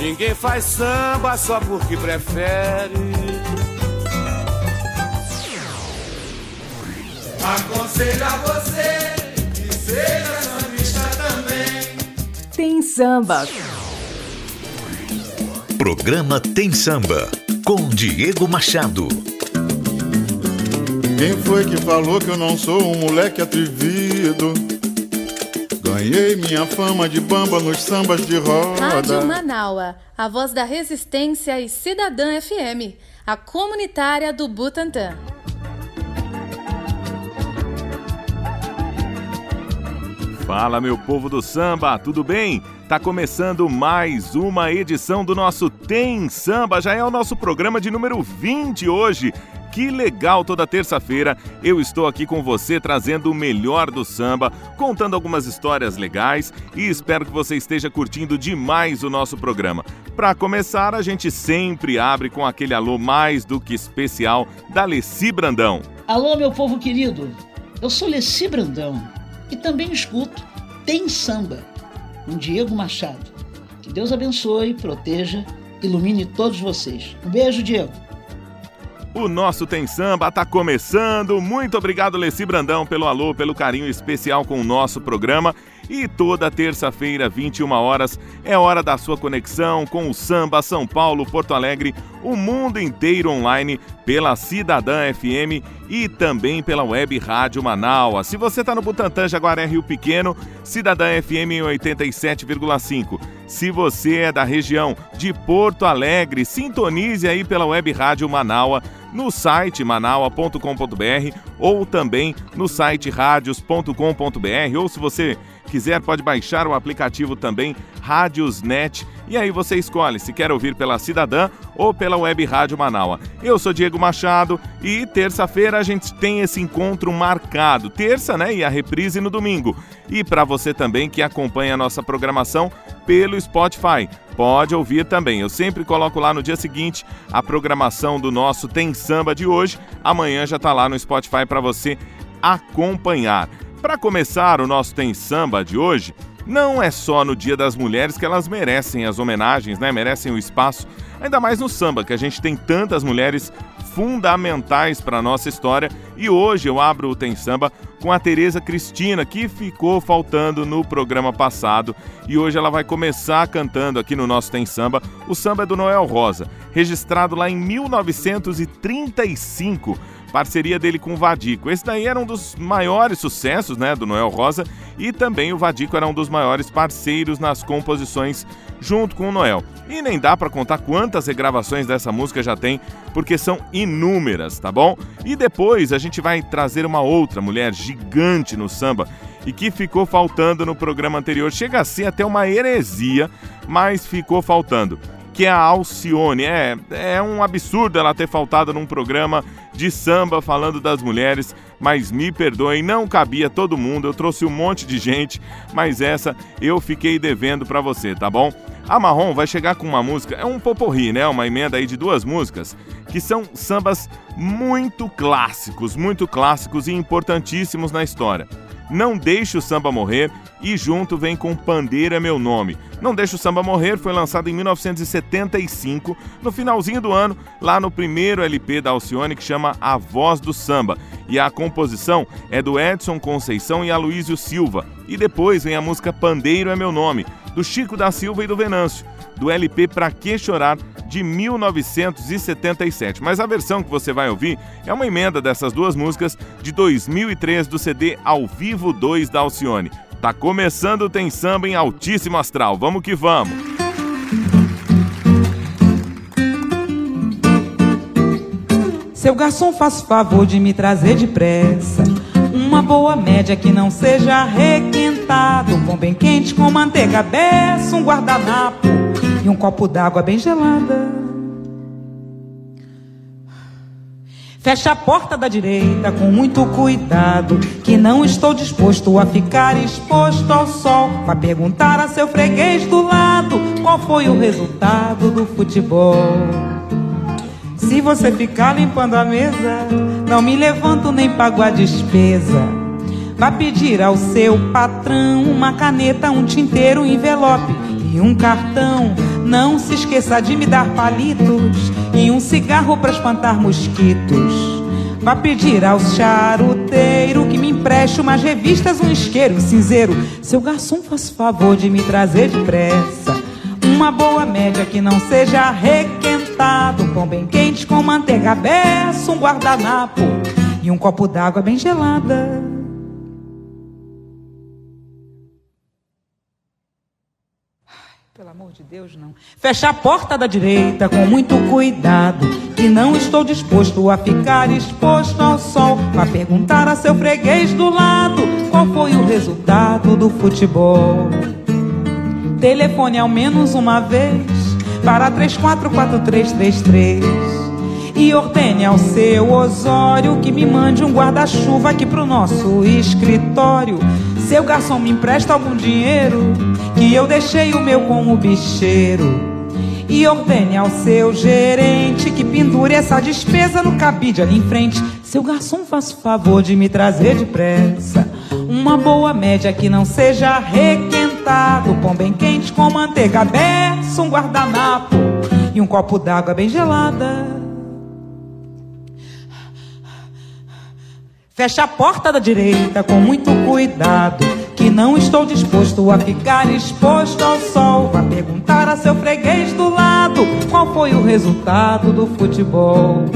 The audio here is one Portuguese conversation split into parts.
Ninguém faz samba só porque prefere. Aconselho a você que seja sambista também. Tem samba. Programa Tem Samba com Diego Machado. Quem foi que falou que eu não sou um moleque atrevido? Ganhei minha fama de bamba nos sambas de roda. Rádio Manaua, a voz da resistência e Cidadã FM, a comunitária do Butantã. Fala, meu povo do samba, tudo bem? Tá começando mais uma edição do nosso Tem Samba, já é o nosso programa de número 20 hoje. Que legal! Toda terça-feira eu estou aqui com você trazendo o melhor do samba, contando algumas histórias legais e espero que você esteja curtindo demais o nosso programa. Para começar, a gente sempre abre com aquele alô mais do que especial da Leci Brandão. Alô, meu povo querido, eu sou Leci Brandão e também escuto Tem Samba com Diego Machado. Que Deus abençoe, proteja, ilumine todos vocês. Um beijo, Diego. O nosso Tem Samba tá começando. Muito obrigado, Leci Brandão, pelo alô, pelo carinho especial com o nosso programa. E toda terça-feira, 21 horas, é hora da sua conexão com o samba São Paulo, Porto Alegre, o mundo inteiro online pela Cidadã FM e também pela web Rádio Manaus. Se você está no Butantã, Jaguaré, Rio Pequeno, Cidadã FM em 87,5. Se você é da região de Porto Alegre, sintonize aí pela web Rádio Manaus no site manaua.com.br ou também no site radios.com.br ou se você quiser pode baixar o aplicativo também Rádiosnet e aí você escolhe se quer ouvir pela Cidadã ou pela Web Rádio Manaua. Eu sou Diego Machado e terça-feira a gente tem esse encontro marcado. Terça, né? E a reprise no domingo. E para você também que acompanha a nossa programação pelo Spotify, pode ouvir também. Eu sempre coloco lá no dia seguinte a programação do nosso Tem Samba de hoje. Amanhã já tá lá no Spotify para você acompanhar. Para começar o nosso Tem Samba de hoje, não é só no Dia das Mulheres que elas merecem as homenagens, né? Merecem o espaço, ainda mais no samba, que a gente tem tantas mulheres fundamentais para a nossa história. E hoje eu abro o Tem Samba com a Tereza Cristina, que ficou faltando no programa passado. E hoje ela vai começar cantando aqui no nosso Tem Samba. O samba é do Noel Rosa, registrado lá em 1935 parceria dele com o Vadico. Esse daí era um dos maiores sucessos, né, do Noel Rosa, e também o Vadico era um dos maiores parceiros nas composições junto com o Noel. E nem dá para contar quantas regravações dessa música já tem, porque são inúmeras, tá bom? E depois a gente vai trazer uma outra mulher gigante no samba e que ficou faltando no programa anterior. Chega a ser até uma heresia, mas ficou faltando que é a Alcione. É, é um absurdo ela ter faltado num programa de samba falando das mulheres, mas me perdoem, não cabia todo mundo, eu trouxe um monte de gente, mas essa eu fiquei devendo para você, tá bom? A Marrom vai chegar com uma música, é um poporri, né? Uma emenda aí de duas músicas, que são sambas muito clássicos, muito clássicos e importantíssimos na história. Não Deixe o Samba Morrer e junto vem com Pandeira Meu Nome. Não Deixe o Samba Morrer foi lançado em 1975, no finalzinho do ano, lá no primeiro LP da Alcione que chama A Voz do Samba. E a composição é do Edson Conceição e Aloísio Silva. E depois vem a música Pandeiro é Meu Nome, do Chico da Silva e do Venâncio, do LP Pra Que Chorar, de 1977. Mas a versão que você vai ouvir é uma emenda dessas duas músicas de 2003 do CD Ao Vivo 2 da Alcione. Tá começando o Tem Samba em altíssimo astral. Vamos que vamos! Seu garçom, faz favor de me trazer depressa uma boa média que não seja requentado, um bem quente com manteiga beça, um guardanapo e um copo d'água bem gelada. Fecha a porta da direita com muito cuidado, que não estou disposto a ficar exposto ao sol. Vai perguntar a seu freguês do lado qual foi o resultado do futebol. Se você ficar limpando a mesa, não me levanto nem pago a despesa. Vá pedir ao seu patrão uma caneta, um tinteiro, um envelope e um cartão. Não se esqueça de me dar palitos e um cigarro para espantar mosquitos. Vá pedir ao charuteiro que me empreste umas revistas, um isqueiro, um cinzeiro. Seu garçom faz favor de me trazer depressa uma boa média que não seja requentado, um pão bem quente com manteiga beça, um guardanapo e um copo d'água bem gelada. Amor de Deus, não. Fecha a porta da direita com muito cuidado. Que não estou disposto a ficar exposto ao sol. Pra perguntar a seu freguês do lado qual foi o resultado do futebol. Telefone ao menos uma vez para 344333. E ordene ao seu Osório que me mande um guarda-chuva aqui pro nosso escritório. Seu garçom me empresta algum dinheiro que eu deixei o meu com o bicheiro. E ordene ao seu gerente que pendure essa despesa no cabide ali em frente. Seu garçom, faz favor de me trazer depressa uma boa média que não seja requentado. Pão bem quente com manteiga beça, um guardanapo e um copo d'água bem gelada. Fecha a porta da direita com muito cuidado, que não estou disposto a ficar exposto ao sol. Vá perguntar a seu freguês do lado qual foi o resultado do futebol.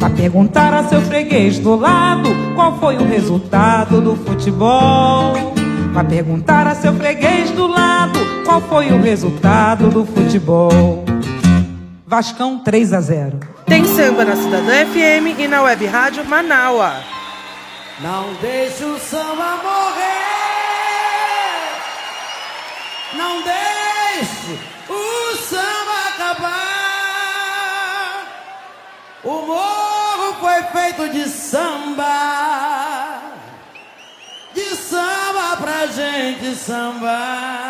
Vá perguntar a seu freguês do lado qual foi o resultado do futebol. Vá perguntar a seu freguês do lado qual foi o resultado do futebol. Vascão 3 a 0. Tem samba na Cidadã FM e na Web Rádio Manaua. Não deixe o samba morrer. Não deixe o samba acabar. O morro foi feito de samba. De samba pra gente sambar.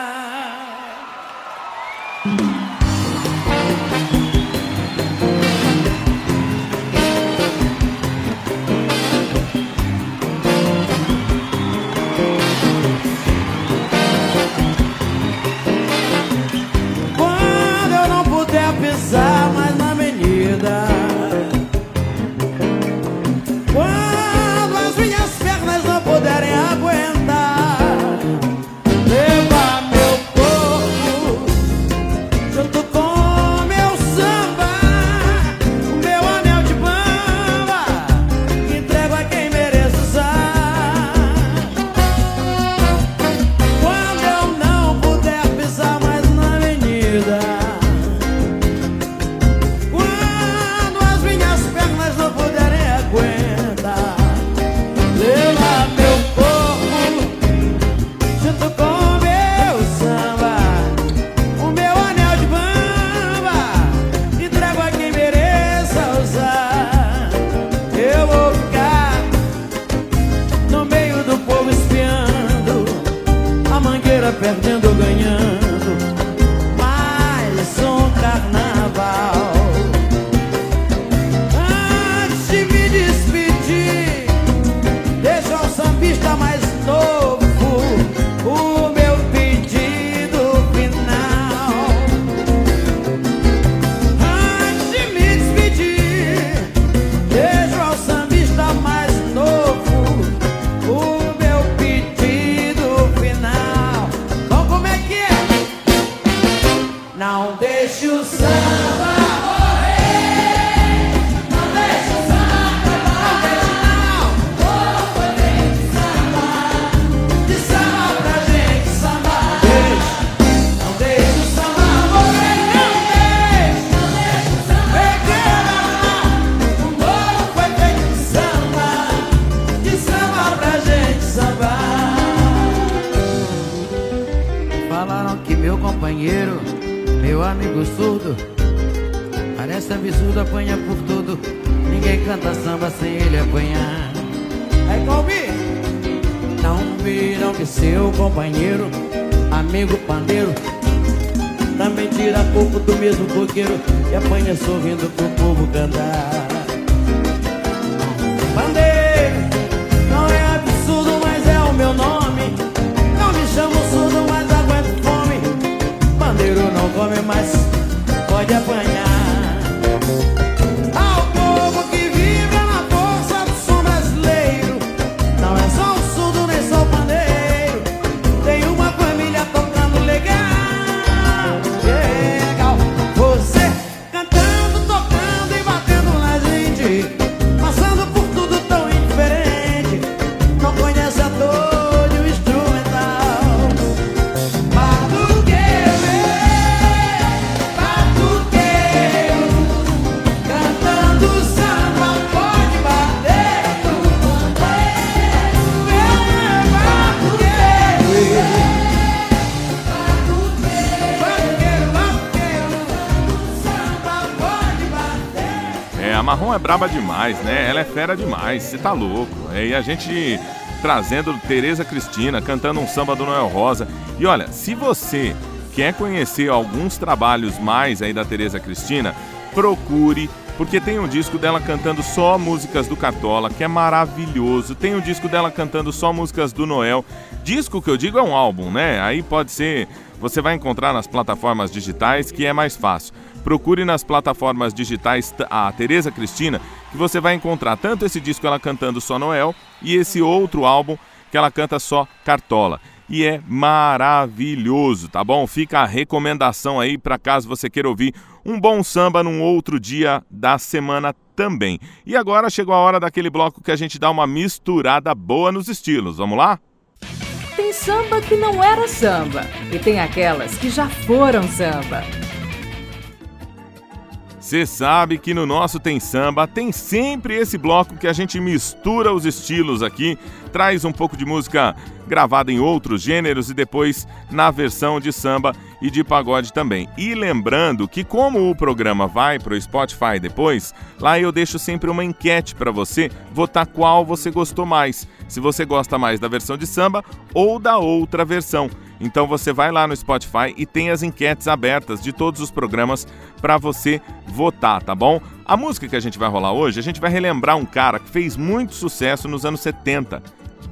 Marrom é braba demais, né? Ela é fera demais, você tá louco. É, e a gente trazendo Tereza Cristina, cantando um samba do Noel Rosa. E olha, se você quer conhecer alguns trabalhos mais aí da Tereza Cristina, procure, porque tem um disco dela cantando só músicas do Cartola, que é maravilhoso. Tem um disco dela cantando só músicas do Noel. Disco que eu digo é um álbum, né? Aí pode ser, você vai encontrar nas plataformas digitais, que é mais fácil. Procure nas plataformas digitais a Tereza Cristina, que você vai encontrar tanto esse disco ela cantando só Noel e esse outro álbum que ela canta só Cartola. E é maravilhoso, tá bom? Fica a recomendação aí para caso você queira ouvir um bom samba num outro dia da semana também. E agora chegou a hora daquele bloco que a gente dá uma misturada boa nos estilos. Vamos lá? Tem samba que não era samba e tem aquelas que já foram samba. Você sabe que no nosso Tem Samba tem sempre esse bloco que a gente mistura os estilos aqui, traz um pouco de música gravada em outros gêneros e depois na versão de samba e de pagode também. E lembrando que como o programa vai pro Spotify depois, lá eu deixo sempre uma enquete para você votar qual você gostou mais. Se você gosta mais da versão de samba ou da outra versão. Então você vai lá no Spotify e tem as enquetes abertas de todos os programas para você votar, tá bom? A música que a gente vai rolar hoje, a gente vai relembrar um cara que fez muito sucesso nos anos 70,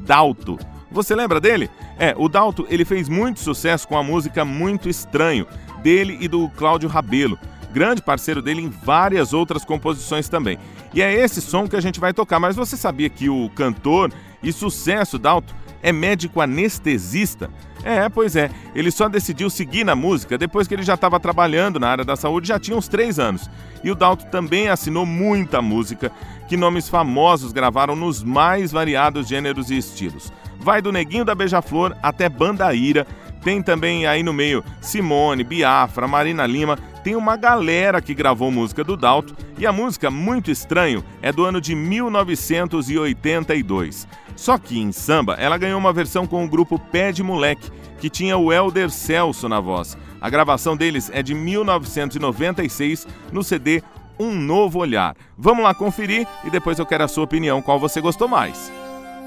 Dalto. Você lembra dele? É, o Dalto, ele fez muito sucesso com a música Muito Estranho, dele e do Cláudio Rabelo. Grande parceiro dele em várias outras composições também. E é esse som que a gente vai tocar, mas você sabia que o cantor e sucesso Dalto é médico anestesista? É, pois é. Ele só decidiu seguir na música depois que ele já estava trabalhando na área da saúde já tinha uns três anos. E o Dalto também assinou muita música que nomes famosos gravaram nos mais variados gêneros e estilos. Vai do Neguinho da Beija-Flor até Bandaíra. Tem também aí no meio Simone, Biafra, Marina Lima. Tem uma galera que gravou música do Dalto e a música Muito Estranho é do ano de 1982. Só que em samba ela ganhou uma versão com o grupo Pé de Moleque, que tinha o Elder Celso na voz. A gravação deles é de 1996 no CD Um Novo Olhar. Vamos lá conferir e depois eu quero a sua opinião, qual você gostou mais.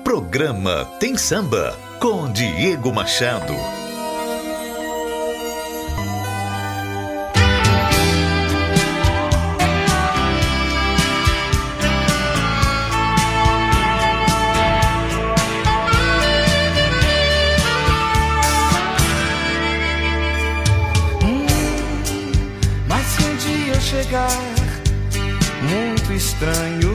Programa Tem Samba com Diego Machado. Mas se um dia chegar muito estranho,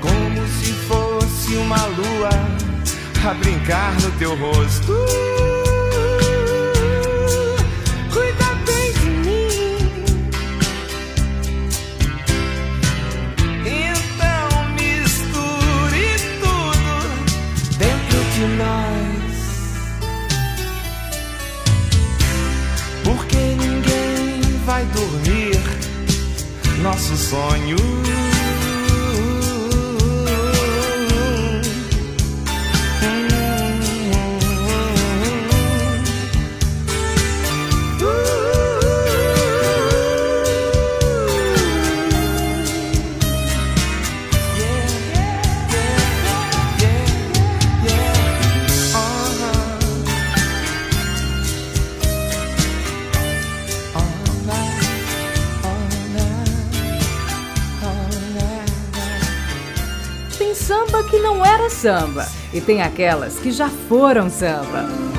como se fosse uma lua a brincar no teu rosto. Cuida bem de mim. Então misture tudo dentro de nós. porque ninguém vai dormir nossos sonhos. samba e tem aquelas que já foram samba.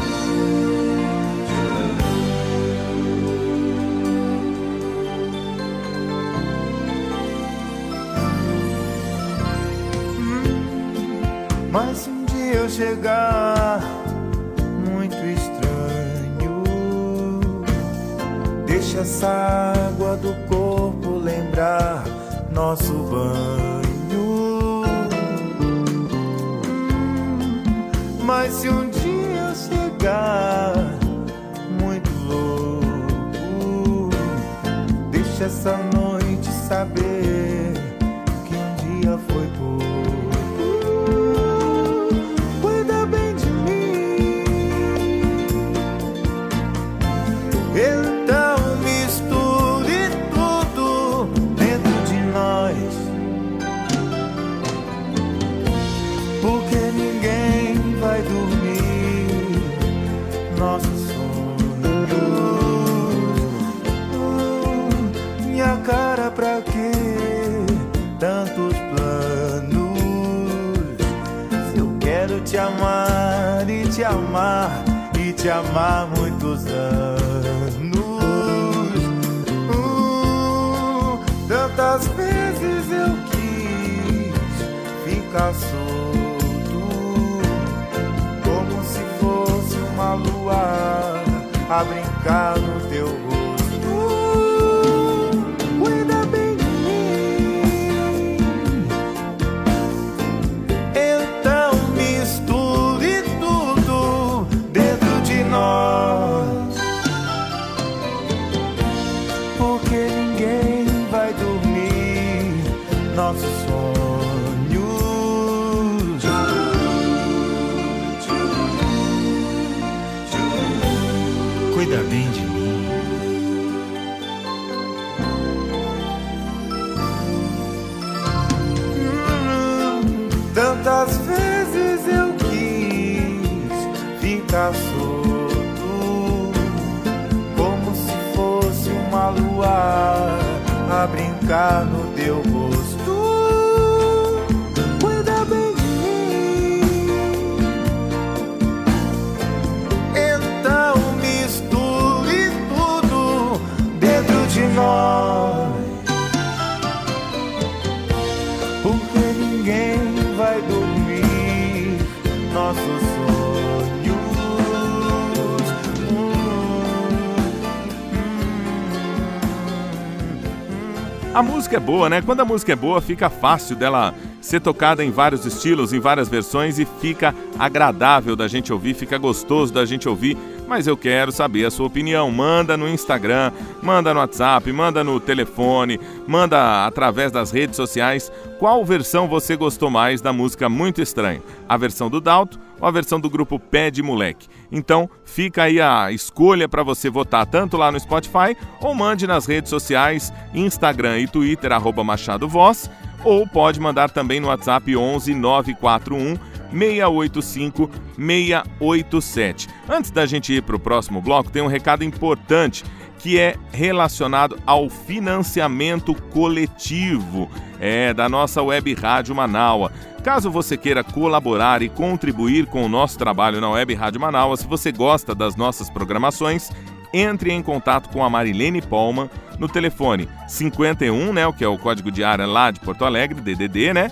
A música é boa, né? Quando a música é boa, fica fácil dela ser tocada em vários estilos, em várias versões e fica agradável da gente ouvir, fica gostoso da gente ouvir mas eu quero saber a sua opinião. Manda no Instagram, manda no WhatsApp, manda no telefone, manda através das redes sociais qual versão você gostou mais da música Muito Estranho. A versão do Dalto ou a versão do grupo Pé de Moleque. Então, fica aí a escolha para você votar tanto lá no Spotify ou mande nas redes sociais, Instagram e Twitter, arroba Machado Voz, ou pode mandar também no WhatsApp 11 941 685 687. Antes da gente ir para o próximo bloco, tem um recado importante que é relacionado ao financiamento coletivo é, da nossa web rádio Manaua. Caso você queira colaborar e contribuir com o nosso trabalho na web rádio Manaua, se você gosta das nossas programações, entre em contato com a Marilene Polman no telefone 51, né, o que é o código de área lá de Porto Alegre, DDD, né?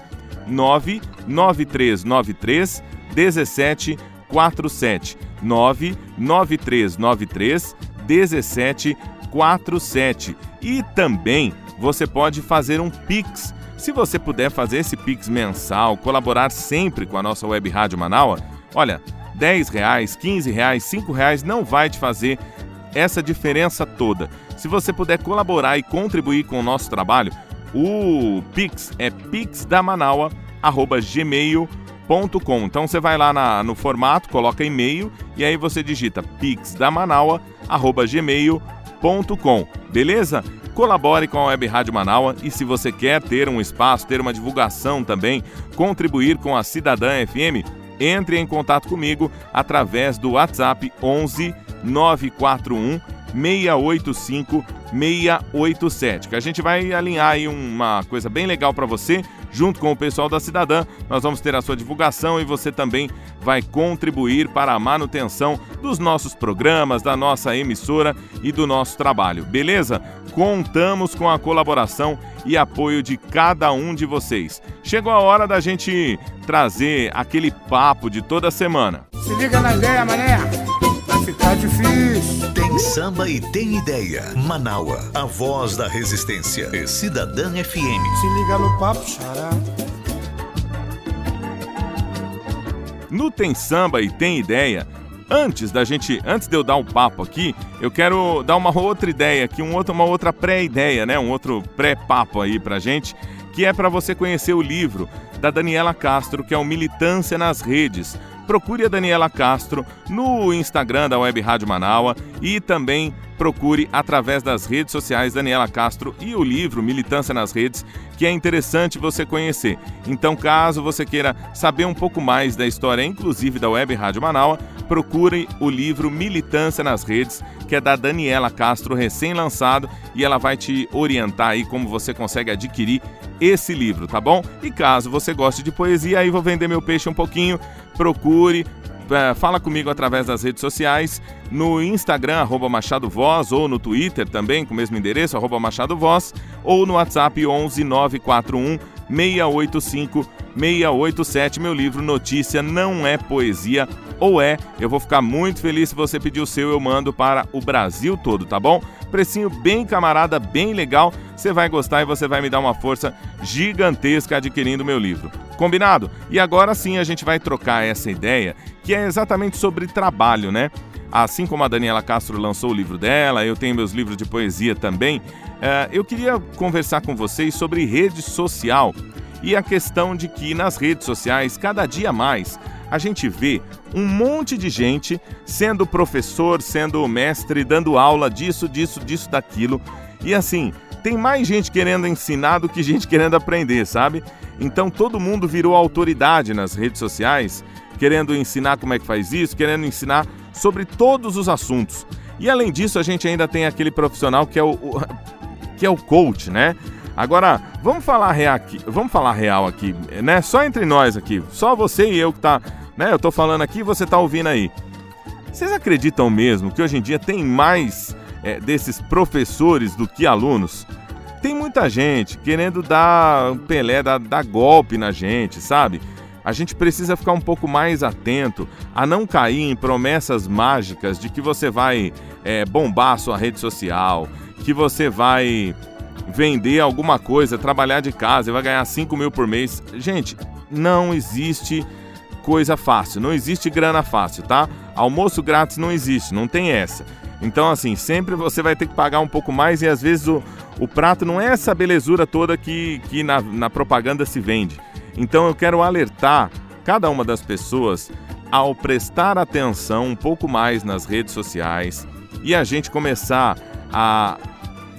99393 1747 99393 1747 e também você pode fazer um Pix. Se você puder fazer esse Pix mensal, colaborar sempre com a nossa web rádio Manaua, olha, 10 reais, 15 reais, 5 reais não vai te fazer essa diferença toda. Se você puder colaborar e contribuir com o nosso trabalho, o Pix é pixdamanaua.gmail.com. Então você vai lá na, no formato, coloca e-mail e aí você digita pixdamanaua.gmail.com. Beleza? Colabore com a Web Rádio Manaua e se você quer ter um espaço, ter uma divulgação também, contribuir com a Cidadã FM, entre em contato comigo através do WhatsApp 11 941 685 687, que a gente vai alinhar aí uma coisa bem legal para você, junto com o pessoal da Cidadã. Nós vamos ter a sua divulgação e você também vai contribuir para a manutenção dos nossos programas, da nossa emissora e do nosso trabalho. Beleza? Contamos com a colaboração e apoio de cada um de vocês. Chegou a hora da gente trazer aquele papo de toda semana. Se liga na ideia, mané. Ficar difícil. Tem samba e tem ideia. Manaua, a voz da resistência. E Cidadã FM. Se liga no papo, xará. No Tem Samba e Tem Ideia, antes da gente, antes de eu dar um papo aqui, eu quero dar uma outra ideia aqui, um outro, uma outra pré-ideia, né? Um outro pré-papo aí pra gente, que é para você conhecer o livro da Daniela Castro, que é o Militância nas Redes. Procure a Daniela Castro no Instagram da Web Rádio Manaua e também procure através das redes sociais Daniela Castro e o livro Militância nas Redes, que é interessante você conhecer. Então, caso você queira saber um pouco mais da história, inclusive da Web Rádio Manaua, procure o livro Militância nas Redes, que é da Daniela Castro, recém-lançado, e ela vai te orientar aí como você consegue adquirir esse livro, tá bom? E caso você goste de poesia, aí vou vender meu peixe um pouquinho, procure, é, fala comigo através das redes sociais, no Instagram, arroba Machado Voz, ou no Twitter também, com o mesmo endereço, arroba Machado Voz, ou no WhatsApp 11 941 685 687. Meu livro Notícia Não é Poesia, ou é. Eu vou ficar muito feliz se você pedir o seu, eu mando para o Brasil todo, tá bom? Precinho bem camarada, bem legal. Você vai gostar e você vai me dar uma força gigantesca adquirindo meu livro. Combinado? E agora sim a gente vai trocar essa ideia, que é exatamente sobre trabalho, né? Assim como a Daniela Castro lançou o livro dela, eu tenho meus livros de poesia também. É, eu queria conversar com vocês sobre rede social e a questão de que nas redes sociais, cada dia mais, a gente vê um monte de gente sendo professor, sendo mestre, dando aula disso, disso, disso, daquilo. E assim, tem mais gente querendo ensinar do que gente querendo aprender, sabe? Então todo mundo virou autoridade nas redes sociais, querendo ensinar como é que faz isso, querendo ensinar sobre todos os assuntos. E além disso, a gente ainda tem aquele profissional que é o, o que é o coach, né? Agora, vamos falar real aqui, vamos falar real aqui, né? Só entre nós aqui, só você e eu que tá, né? Eu tô falando aqui, você tá ouvindo aí. Vocês acreditam mesmo que hoje em dia tem mais é, desses professores do que alunos? Tem muita gente querendo dar Pelé, dar, dar golpe na gente, sabe? A gente precisa ficar um pouco mais atento a não cair em promessas mágicas de que você vai é, bombar a sua rede social, que você vai vender alguma coisa, trabalhar de casa e vai ganhar 5 mil por mês. Gente, não existe coisa fácil, não existe grana fácil, tá? Almoço grátis não existe, não tem essa. Então, assim, sempre você vai ter que pagar um pouco mais e às vezes o, o prato não é essa belezura toda que, que na, na propaganda se vende. Então, eu quero alertar cada uma das pessoas ao prestar atenção um pouco mais nas redes sociais e a gente começar a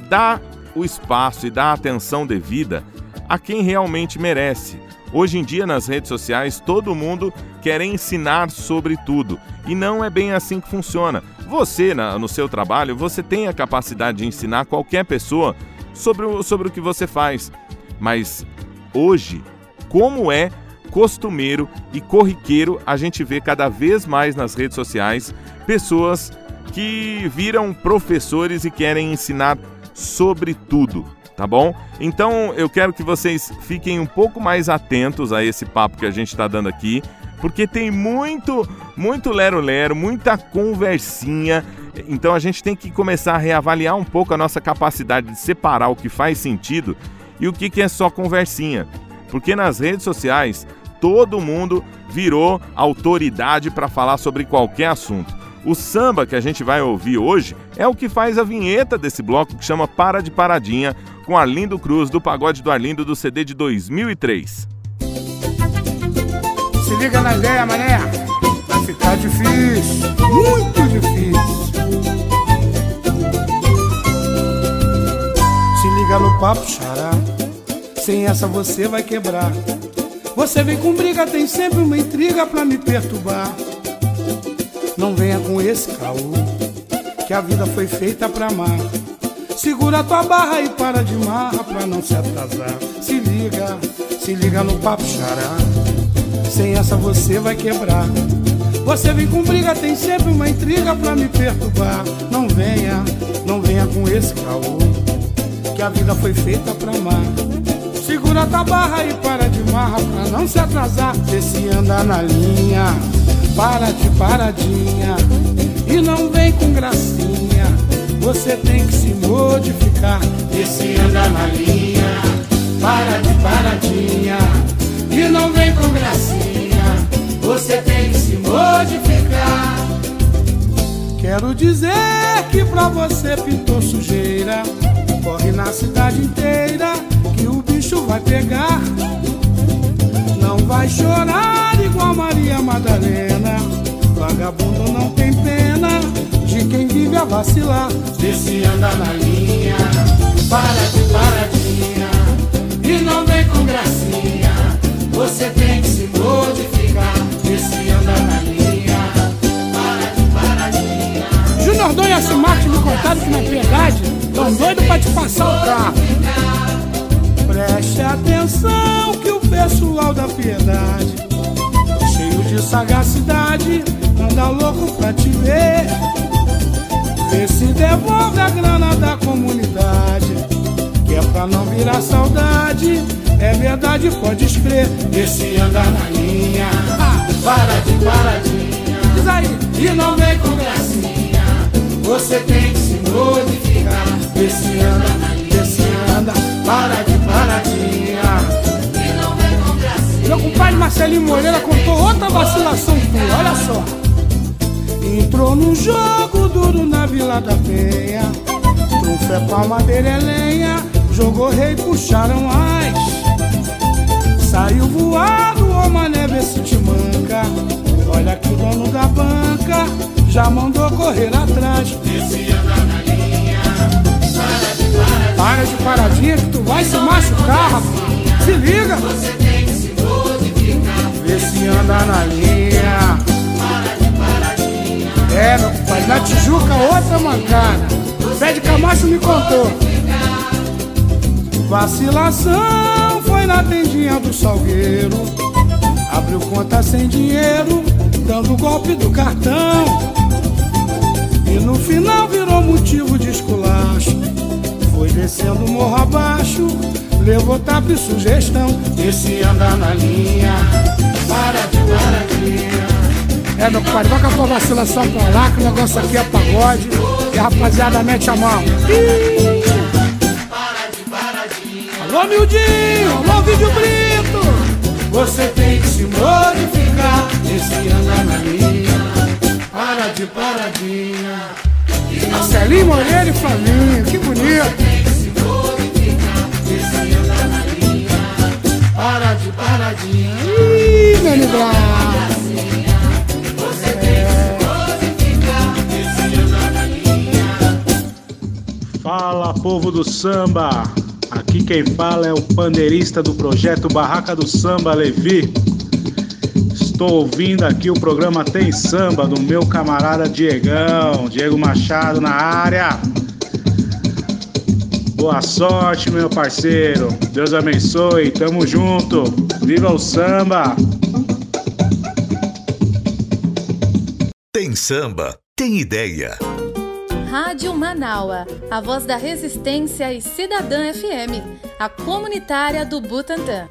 dar o espaço e a atenção devida a quem realmente merece. Hoje em dia, nas redes sociais, todo mundo quer ensinar sobre tudo e não é bem assim que funciona. Você, na, no seu trabalho, você tem a capacidade de ensinar qualquer pessoa sobre o, sobre o que você faz. Mas hoje, como é costumeiro e corriqueiro a gente vê cada vez mais nas redes sociais pessoas que viram professores e querem ensinar sobre tudo, tá bom? Então eu quero que vocês fiquem um pouco mais atentos a esse papo que a gente está dando aqui, porque tem muito, muito lero-lero, muita conversinha. Então a gente tem que começar a reavaliar um pouco a nossa capacidade de separar o que faz sentido e o que, que é só conversinha. Porque nas redes sociais todo mundo virou autoridade para falar sobre qualquer assunto. O samba que a gente vai ouvir hoje é o que faz a vinheta desse bloco que chama Para de Paradinha, com Arlindo Cruz, do Pagode do Arlindo, do CD de 2003. Se liga na ideia, mané. Vai ficar difícil, muito difícil. Se liga no papo, xará. Sem essa você vai quebrar. Você vem com briga, tem sempre uma intriga pra me perturbar. Não venha com esse caô, que a vida foi feita pra amar. Segura tua barra e para de marra pra não se atrasar. Se liga, se liga no papo xará. Sem essa você vai quebrar. Você vem com briga, tem sempre uma intriga pra me perturbar. Não venha, não venha com esse caô, que a vida foi feita pra amar. Segura tua barra e para de marra pra não se atrasar. Vê se anda na linha, para de paradinha e não vem com gracinha. Você tem que se modificar. Vê se anda na linha, para de paradinha e não vem com gracinha. Você tem que se modificar. Quero dizer que pra você pintou sujeira. Corre na cidade inteira que o bicho vai pegar. Vai chorar igual Maria Madalena. Vagabundo não tem pena de quem vive a vacilar. Vê se anda na linha, para de paradinha e não vem com gracinha. Você tem que se modificar. Vê se anda na linha, para de paradinha. Júnior Dom e a Simarte me contaram que na piedade tão doido pra te passar o carro. Preste atenção que o pessoal da piedade, cheio de sagacidade, anda louco pra te ver. Vê se devolve a grana da comunidade, que é pra não virar saudade. É verdade, pode escrever. Vê se anda na linha, para de paradinha. Diz aí, e não vem com gracinha. Você tem que se modificar. Vê se anda na linha, vê se anda, para de Meu compadre Marcelinho Moreira contou outra vacilação tua, olha só. Entrou num jogo duro na Vila da Penha. Trufé, palmadeira, é lenha. Jogou rei, puxaram as. Saiu voado, ô mané, vê se te manca. Olha que o dono da banca já mandou correr atrás. Anda na para de paradinha. Para de paradinha que tu vai se machucar, rapaz. Se liga. Se anda na linha. De. É, meu pai, na Tijuca outra mancada. Pede Camacho me contou. Vacilação foi na tendinha do salgueiro. Abriu conta sem dinheiro, dando golpe do cartão. E no final virou motivo de esculacho. Foi descendo morro abaixo, levou tapa e sugestão. Esse anda na linha, de. É, meu compadre, vai a vacilação pra lá, que o negócio aqui é pagode. E a rapaziada mete a mão. Ih! Alô, Mildinho! Alô, Vídeo Brito! Você tem que se modificar, esse andar na linha. Para de paradinha. Marcelinho Moreira e Flavinho, que bonito! Povo do samba! Aqui quem fala é o pandeirista do projeto Barraca do Samba, Levi. Estou ouvindo aqui o programa Tem Samba do meu camarada Diegão, Diego Machado na área. Boa sorte, meu parceiro. Deus abençoe. Tamo junto. Viva o samba! Tem samba, tem ideia. Rádio Manaua, a voz da resistência e Cidadã FM, a comunitária do Butantã.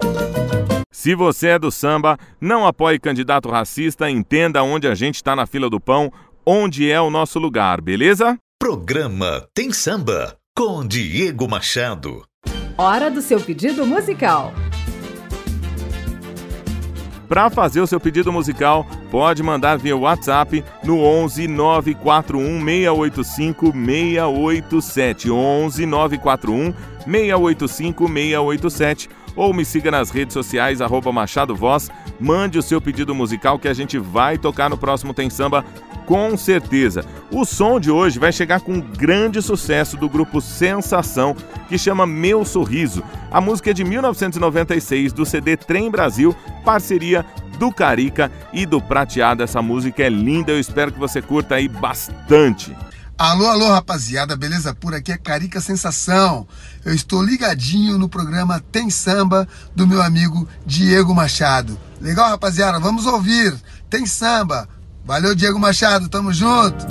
Se você é do samba, não apoie candidato racista, entenda onde a gente está na fila do pão, onde é o nosso lugar, beleza? Programa Tem Samba com Diego Machado. Hora do seu pedido musical. Para fazer o seu pedido musical, pode mandar via WhatsApp no 11 941 685 687. 11 941 685 687 ou me siga nas redes sociais, arroba Machado Voz. Mande o seu pedido musical que a gente vai tocar no próximo Tem Samba, com certeza. O som de hoje vai chegar com um grande sucesso do grupo Sensação, que chama Meu Sorriso. A música é de 1996, do CD Trem Brasil, parceria do Carica e do Prateado. Essa música é linda, eu espero que você curta aí bastante. Alô, alô, rapaziada, beleza pura? Aqui é Carica Sensação. Eu estou ligadinho no programa Tem Samba do meu amigo Diego Machado. Legal, rapaziada? Vamos ouvir. Tem samba. Valeu, Diego Machado, tamo junto.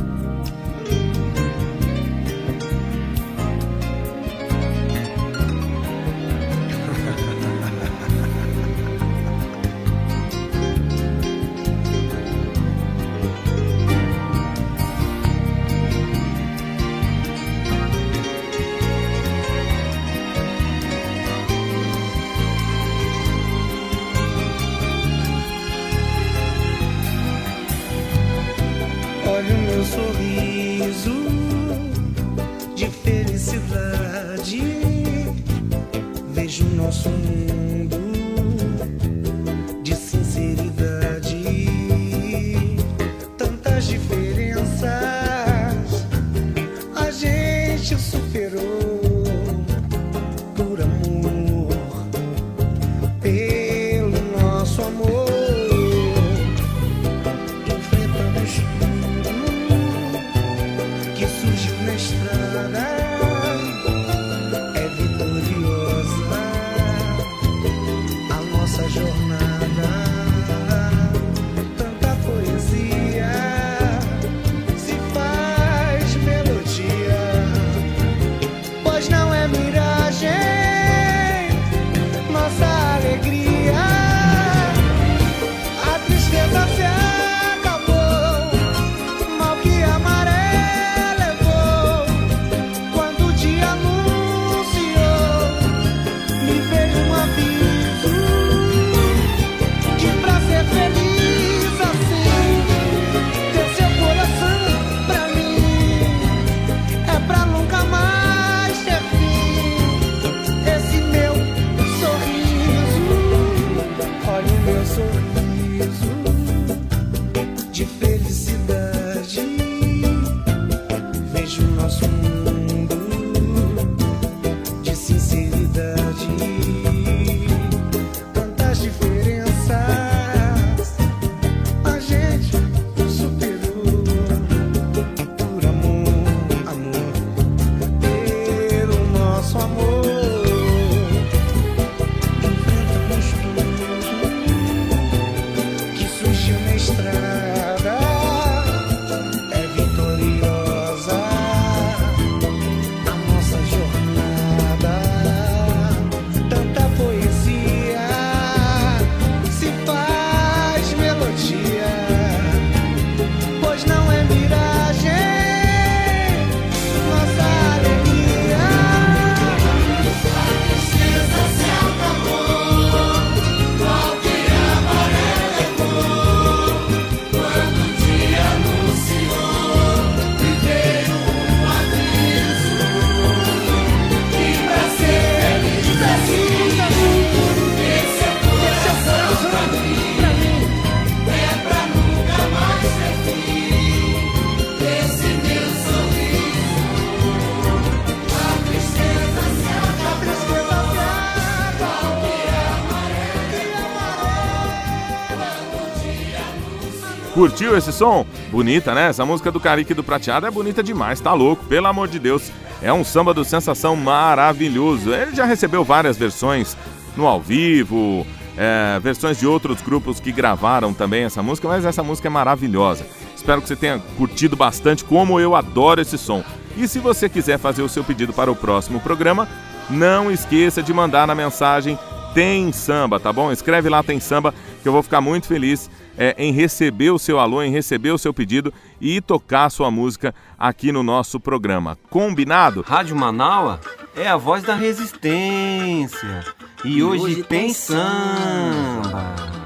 Curtiu esse som? Bonita, né? Essa música do Carique do Prateado é bonita demais, tá louco, pelo amor de Deus. É um samba do sensação maravilhoso. Ele já recebeu várias versões no ao vivo, é, versões de outros grupos que gravaram também essa música, mas essa música é maravilhosa. Espero que você tenha curtido bastante, como eu adoro esse som. E se você quiser fazer o seu pedido para o próximo programa, não esqueça de mandar na mensagem Tem Samba, tá bom? Escreve lá Tem Samba, que eu vou ficar muito feliz é, em receber o seu alô, em receber o seu pedido e tocar a sua música aqui no nosso programa. Combinado? Rádio Manaua é a voz da resistência. E, e hoje, hoje, tem samba.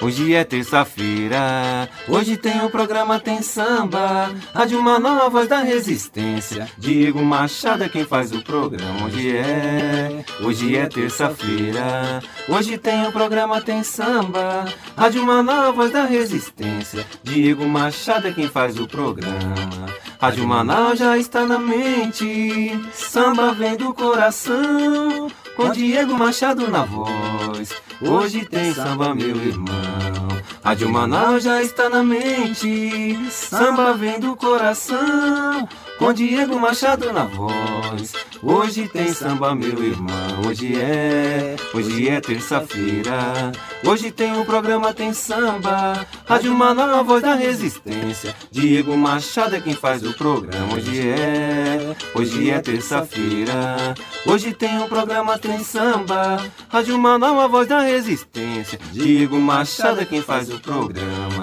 Hoje é terça-feira, hoje tem o programa Tem Samba, Rádio uma nova voz da resistência. Diego Machado é quem faz o programa. Hoje é, hoje é terça-feira, hoje tem o programa Tem Samba, Rádio uma nova voz da resistência. Diego Machado é quem faz o programa. Rádio Manaus já está na mente, samba vem do coração, com Diego Machado na voz. Hoje tem samba, meu irmão. Rádio Manaus já está na mente. Samba vem do coração. Com Diego Machado na voz. Hoje tem samba, meu irmão. Hoje é, hoje é terça-feira. Hoje tem um programa Tem Samba. Rádio Manaus, a voz da resistência. Diego Machado é quem faz o programa. Hoje é, hoje é terça-feira. Hoje tem um programa Tem Samba. Rádio Manaus, a voz da resistência. Diego Machado é quem faz o programa.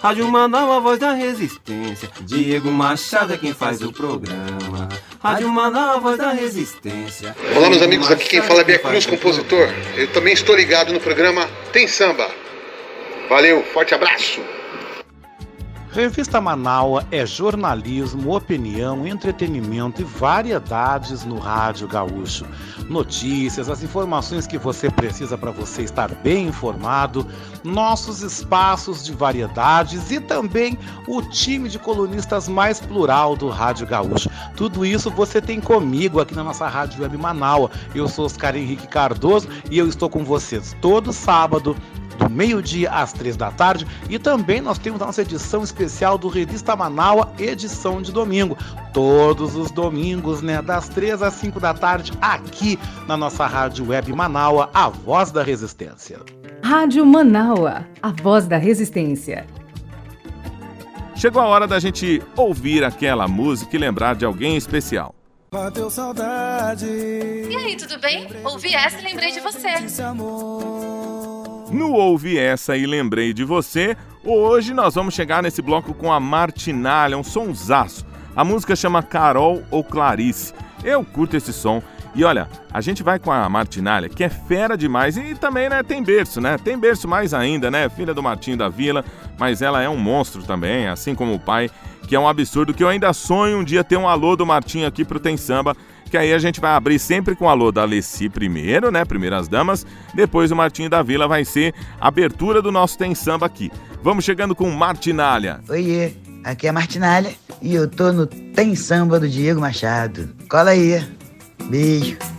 Rádio Manaus, a voz da resistência. Diego Machado é quem faz o programa. Rádio Manaus, a voz da resistência. Olá, meus amigos. Aqui quem fala é Bia Cruz, compositor. Eu também estou ligado no programa Tem Samba. Valeu, forte abraço. Revista Manaua é jornalismo, opinião, entretenimento e variedades no rádio gaúcho. Notícias, as informações que você precisa para você estar bem informado, nossos espaços de variedades e também o time de colunistas mais plural do rádio gaúcho. Tudo isso você tem comigo aqui na nossa rádio web Manaua. Eu sou Oscar Henrique Cardoso e eu estou com vocês todo sábado do meio-dia às três da tarde. E também nós temos a nossa edição especial do Revista Manaua, edição de domingo. Todos os domingos, né? Das três às cinco da tarde, aqui na nossa rádio web Manaua, a voz da resistência. Rádio Manaua, a voz da resistência. Chegou a hora da gente ouvir aquela música e lembrar de alguém especial. Bateu saudade. E aí, tudo bem? Ouvi essa e lembrei de você. No Ouvi Essa e Lembrei de Você, hoje nós vamos chegar nesse bloco com a Martinalha, um sonsaço. A música chama Carol ou Clarice. Eu curto esse som. E olha, a gente vai com a Martinalha, que é fera demais e também, né, tem berço, né? Tem berço mais ainda, né? Filha do Martinho da Vila, mas ela é um monstro também, assim como o pai, que é um absurdo que eu ainda sonho um dia ter um alô do Martinho aqui pro Tem Samba que aí a gente vai abrir sempre com o alô da Alessi primeiro, né? Primeiras damas. Depois o Martinho da Vila vai ser a abertura do nosso Tem Samba aqui. Vamos chegando com Martinalha. Oiê, aqui é a Martinalha e eu tô no Tem Samba do Diego Machado. Cola aí. Beijo.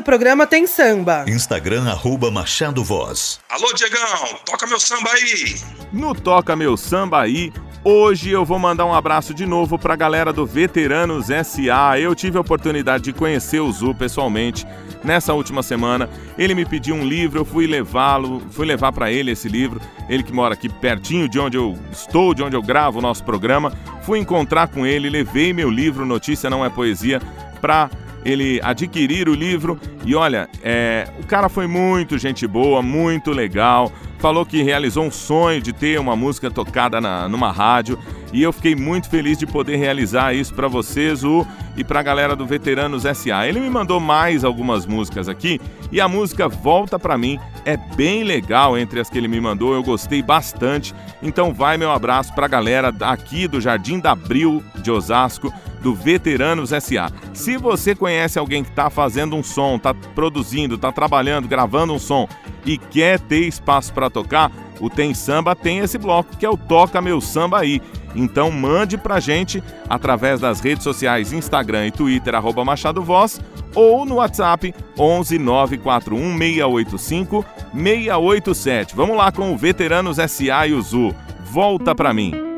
Do programa Tem Samba. Instagram arroba Machado Voz. Alô, Diegão, toca meu samba aí. No Toca Meu Samba aí, hoje eu vou mandar um abraço de novo pra galera do Veteranos SA. Eu tive a oportunidade de conhecer o Zu pessoalmente nessa última semana. Ele me pediu um livro, eu fui levá-lo, fui levar pra ele esse livro. Ele que mora aqui pertinho de onde eu estou, de onde eu gravo o nosso programa. Fui encontrar com ele, levei meu livro Notícia Não É Poesia pra ele adquirir o livro e olha, é, o cara foi muito gente boa, muito legal. Falou que realizou um sonho de ter uma música tocada na, numa rádio e eu fiquei muito feliz de poder realizar isso para vocês, o e para a galera do Veteranos SA. Ele me mandou mais algumas músicas aqui e a música Volta para mim é bem legal entre as que ele me mandou, eu gostei bastante. Então vai meu abraço para a galera aqui do Jardim da Abril de Osasco do Veteranos SA. Se você conhece alguém que está fazendo um som, está produzindo, está trabalhando, gravando um som e quer ter espaço para tocar, o Tem Samba tem esse bloco que é o Toca Meu Samba aí. Então mande pra gente através das redes sociais Instagram e Twitter arroba Machado Voz ou no WhatsApp 11 941 685 687. Vamos lá com o Veteranos SA e o Zu. Volta pra mim.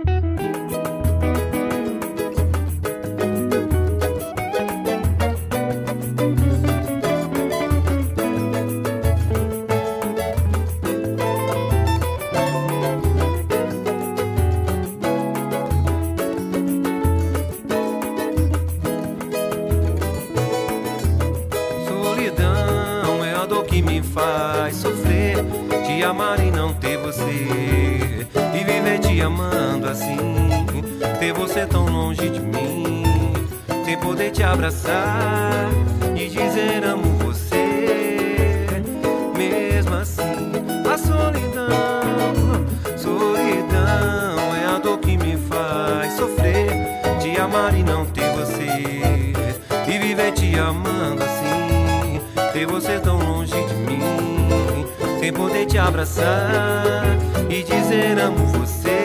Assim, a solidão. Solidão é a dor que me faz sofrer. Te amar e não ter você. E viver te amando assim. Ter você tão longe de mim. Sem poder te abraçar e dizer amo você.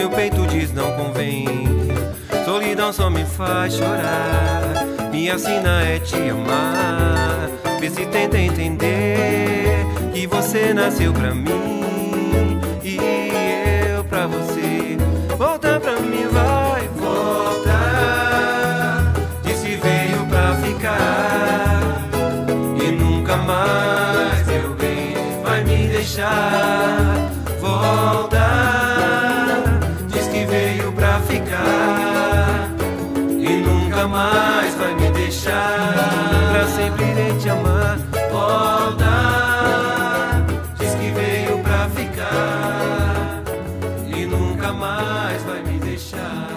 Meu peito diz não convém. Solidão só me faz chorar. Minha sina é te amar. Vê se tenta entender que você nasceu pra mim nunca mais vai me deixar. Pra sempre irei te amar. Volta, diz que veio pra ficar e nunca mais vai me deixar.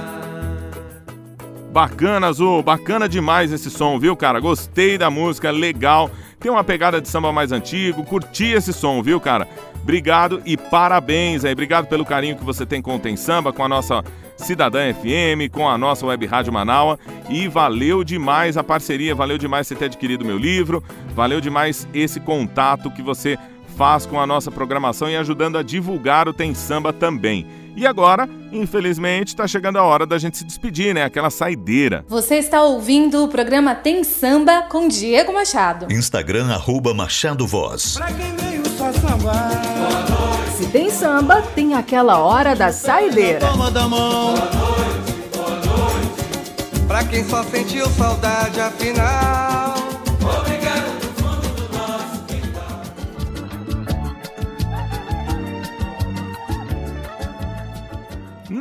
Bacana, Azul, bacana demais esse som, viu, cara? Gostei da música, legal. Tem uma pegada de samba mais antigo, curti esse som, viu, cara? Obrigado e parabéns aí. Obrigado pelo carinho que você tem com o Tem Samba, com a nossa Cidadã FM, com a nossa web rádio Manaua. E valeu demais a parceria, valeu demais você ter adquirido meu livro, valeu demais esse contato que você faz com a nossa programação e ajudando a divulgar o Tem Samba também. E agora, infelizmente, está chegando a hora da gente se despedir, né? Aquela saideira. Você está ouvindo o programa Tem Samba com Diego Machado. Instagram, arroba Machado Voz. Se tem samba, tem aquela hora da saideira. Toma da mão. Pra quem só sentiu saudade, afinal.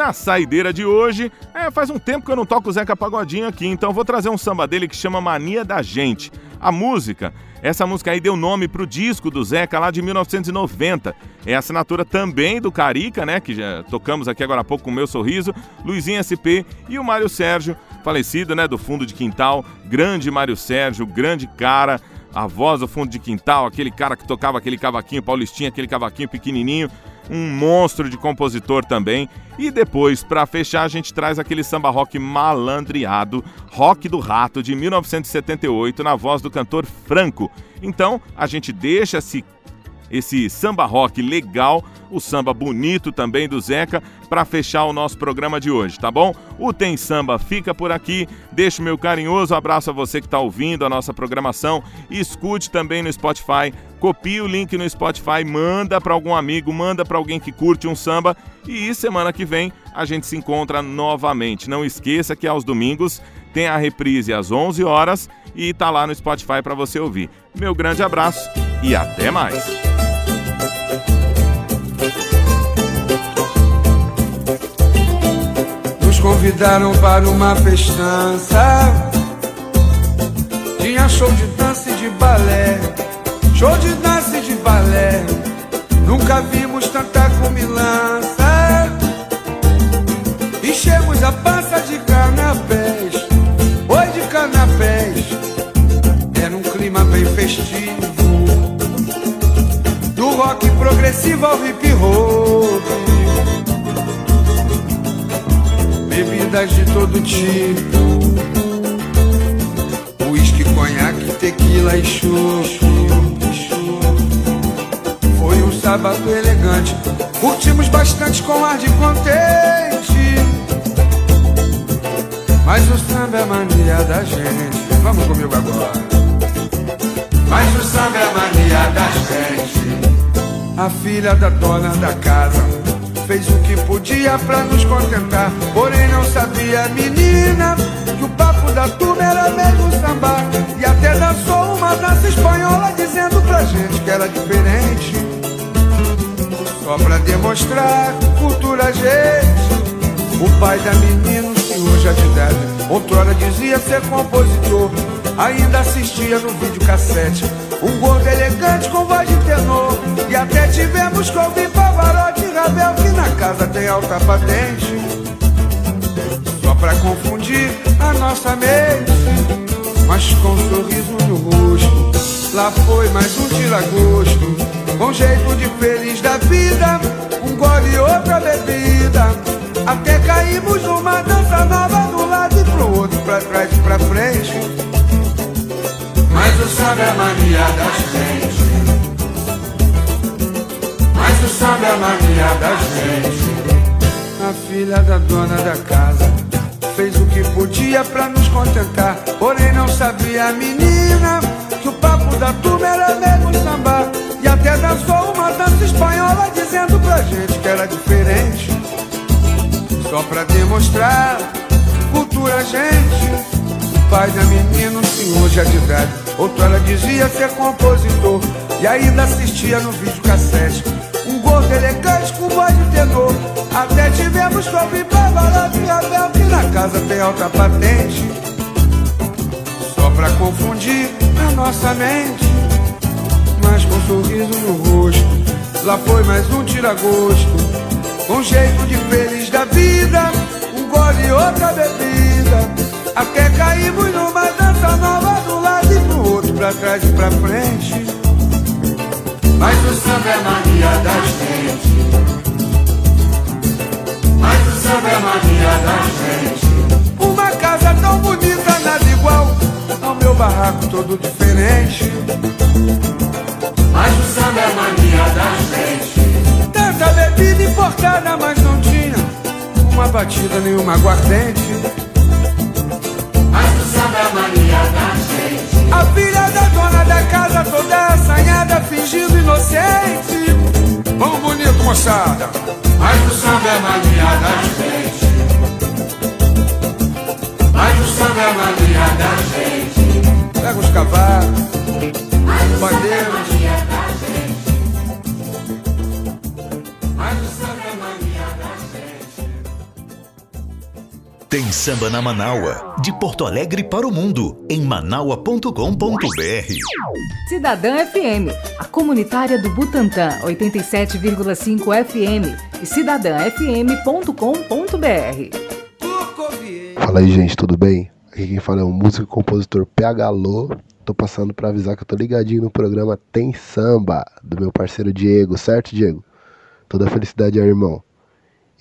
Na saideira de hoje, é, faz um tempo que eu não toco o Zeca Pagodinho aqui, então vou trazer um samba dele que chama Mania da Gente. A música, essa música aí deu nome pro disco do Zeca lá de 1990. É assinatura também do Carica, né, que já tocamos aqui agora há pouco com o Meu Sorriso, Luizinho SP e o Mário Sérgio, falecido, né, do fundo de quintal, grande Mário Sérgio, grande cara, a voz do fundo de quintal, aquele cara que tocava aquele cavaquinho paulistinha, aquele cavaquinho pequenininho, um monstro de compositor também. E depois, para fechar, a gente traz aquele samba rock malandreado, Rock do Rato de 1978, na voz do cantor Franco. Então, a gente deixa esse samba rock legal, o samba bonito também do Zeca, para fechar o nosso programa de hoje, tá bom? O Tem Samba fica por aqui. Deixo meu carinhoso abraço a você que está ouvindo a nossa programação. Escute também no Spotify. Copie o link no Spotify, manda para algum amigo, manda para alguém que curte um samba. E semana que vem a gente se encontra novamente. Não esqueça que aos domingos tem a reprise às 11 horas e tá lá no Spotify para você ouvir. Meu grande abraço e até mais. Convidaram para uma festança. Tinha show de dança e de balé. Show de dança e de balé. Nunca vimos tanta comilança. Enchemos a pança de canapés. Oi de canapés. Era um clima bem festivo. Do rock progressivo ao hip hop. Bebidas de todo tipo. Whisky, conhaque, tequila e chope Foi um sábado elegante. Curtimos bastante com ar de contente. Mas o samba é mania da gente. Vamos comigo agora. Mas o samba é mania da gente. A filha da dona da casa Fez o que podia pra nos contentar. Porém não sabia menina Que o papo da turma era mesmo samba. E até dançou uma dança espanhola Dizendo pra gente que era diferente. Só pra demonstrar cultura gente O pai da menina, senhor já de idade. Outrora dizia ser compositor Ainda assistia no videocassete Um gordo elegante com voz de tenor. E até tivemos que ouvir Pavarotti e Ravel Que na casa tem alta patente. Só pra confundir a nossa mente. Mas com um sorriso no rosto Lá foi mais um tira-gosto. Com jeito de feliz da vida Um gole e outra bebida. Até caímos numa dança nova Do lado e pro outro, pra trás e pra frente mas o samba é a mania da gente. Mas o samba é a mania da gente. A filha da dona da casa Fez o que podia pra nos contentar. Porém não sabia a menina Que o papo da turma era mesmo samba. E até dançou uma dança espanhola Dizendo pra gente que era diferente. Só pra demonstrar cultura gente. Pai da menina, um senhor já de idade. Outrora dizia ser compositor e ainda assistia no videocassete. Um gordo elegante com voz de tenor. Até tivemos que ouvir Pavarotti e Abel, que na casa tem alta patente. Só pra confundir a nossa mente, mas com um sorriso no rosto. Lá foi mais um tira-gosto, com jeito de feliz da vida. Um gole e outra bebida. Até caímos numa dança nova do pra trás e pra frente. Mas o samba é mania da gente. Mas o samba é mania da gente. Uma casa tão bonita, nada igual ao meu barraco todo diferente. Mas o samba é mania da gente. Tanta bebida importada, mas não tinha uma batida nem uma aguardente. Mas o samba é mania da gente. A filha da dona da casa toda assanhada, fingindo inocente. Vamos bonito, moçada. Mas o samba é mania da gente. Mas o samba é mania da gente. Pega os cavalos, Mas o samba é bandeiros. Tem samba na Manaua, de Porto Alegre para o mundo, em manaua.com.br. Cidadã FM, a comunitária do Butantã, 87,5 FM e cidadãfm.com.br. Fala aí, gente, tudo bem? Aqui quem fala é o músico e compositor PH Lô. Tô passando pra avisar que eu tô ligadinho no programa Tem Samba, do meu parceiro Diego, certo, Diego? Toda felicidade aí, irmão.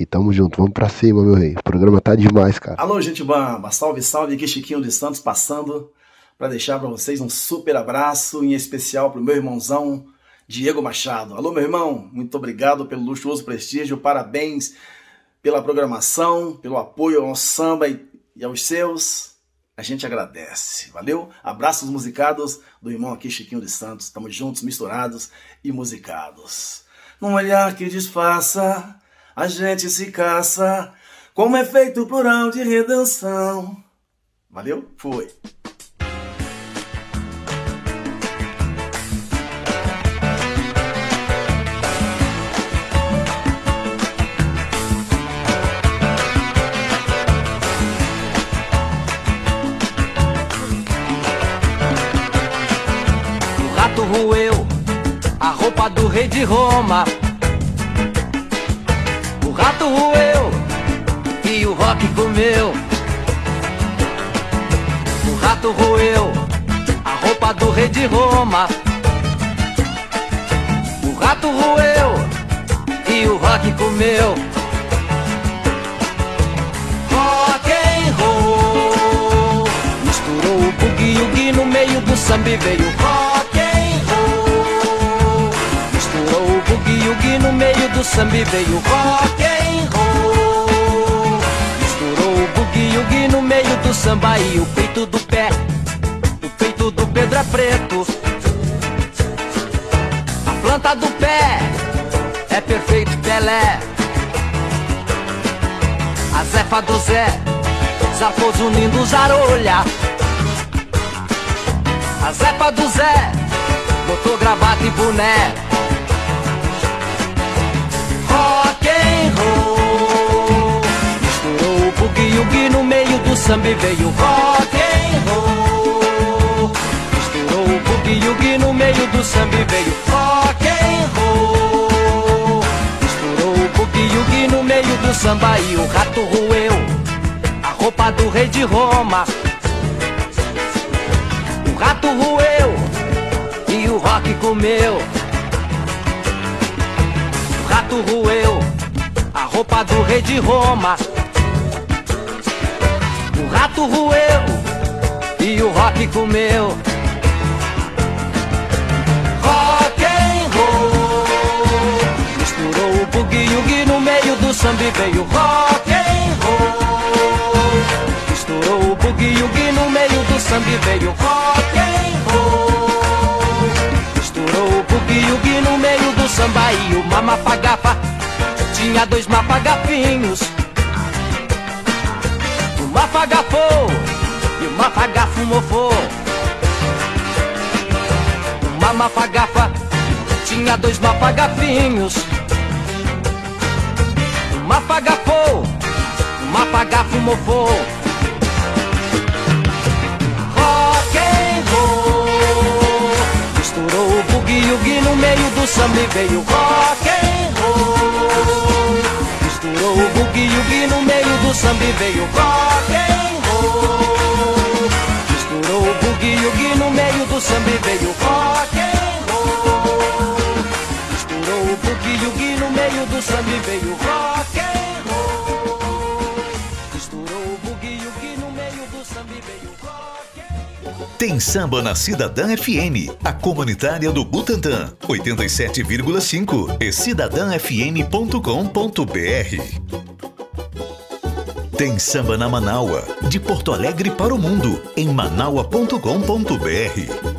E tamo junto, vamos pra cima, meu rei. O programa tá demais, cara. Alô, gente bamba, salve, salve, aqui Chiquinho de Santos passando para deixar para vocês um super abraço, em especial pro meu irmãozão Diego Machado. Alô, meu irmão, muito obrigado pelo luxuoso prestígio, parabéns pela programação, pelo apoio ao samba e, aos seus. A gente agradece, valeu? Abraços musicados do irmão aqui Chiquinho de Santos. Estamos juntos, misturados e musicados. Num olhar que disfarça, a gente se caça, como é feito plural de redenção. Valeu? Foi. O rato roeu a roupa do rei de Roma. O rock comeu. O rato roeu a roupa do rei de Roma. O rato roeu e o rock comeu. Rock and roll misturou o boogie e o gui no meio do samba e veio rock and roll. Misturou o boogie e no meio do samba veio rock o gui no meio do samba e o peito do pé, o peito do Pedro é preto. A planta do pé é perfeito Pelé. A zefa do Zé, Zarposo unindo zarolha. A zepa do Zé botou gravata e boné. O gui no meio do samba e veio rock and roll. Misturou o boogie e o gui no meio do samba e veio rock and roll. Misturou o boogie e o gui no meio do samba e o rato roeu a roupa do rei de Roma. O rato roeu e o rock comeu. O rato roeu a roupa do rei de Roma. O rato roeu e o rock comeu. Rock and roll misturou o boogie no meio do samba e veio rock and roll. Misturou o boogie no meio do samba e veio rock and roll. Misturou o boogie no meio do samba e o mamafagafa tinha dois mafagafinhos. Mafagafou e o mafagafo mofou. O mamafagafa tinha dois mafagafinhos. O mafagafou, o mafagafo mofou. Rock and roll misturou o boogie e o gui no meio do samba e veio rock. O boogie e gui no meio do samba veio rock and roll. Misturou o boogie e gui no meio do samba veio rock and roll. Misturou o boogie e gui no meio do samba veio rock and roll. Tem samba na Cidadã FM, a comunitária do Butantã, 87,5 e cidadãfm.com.br. Tem samba na Manaua, de Porto Alegre para o mundo, em manaua.com.br.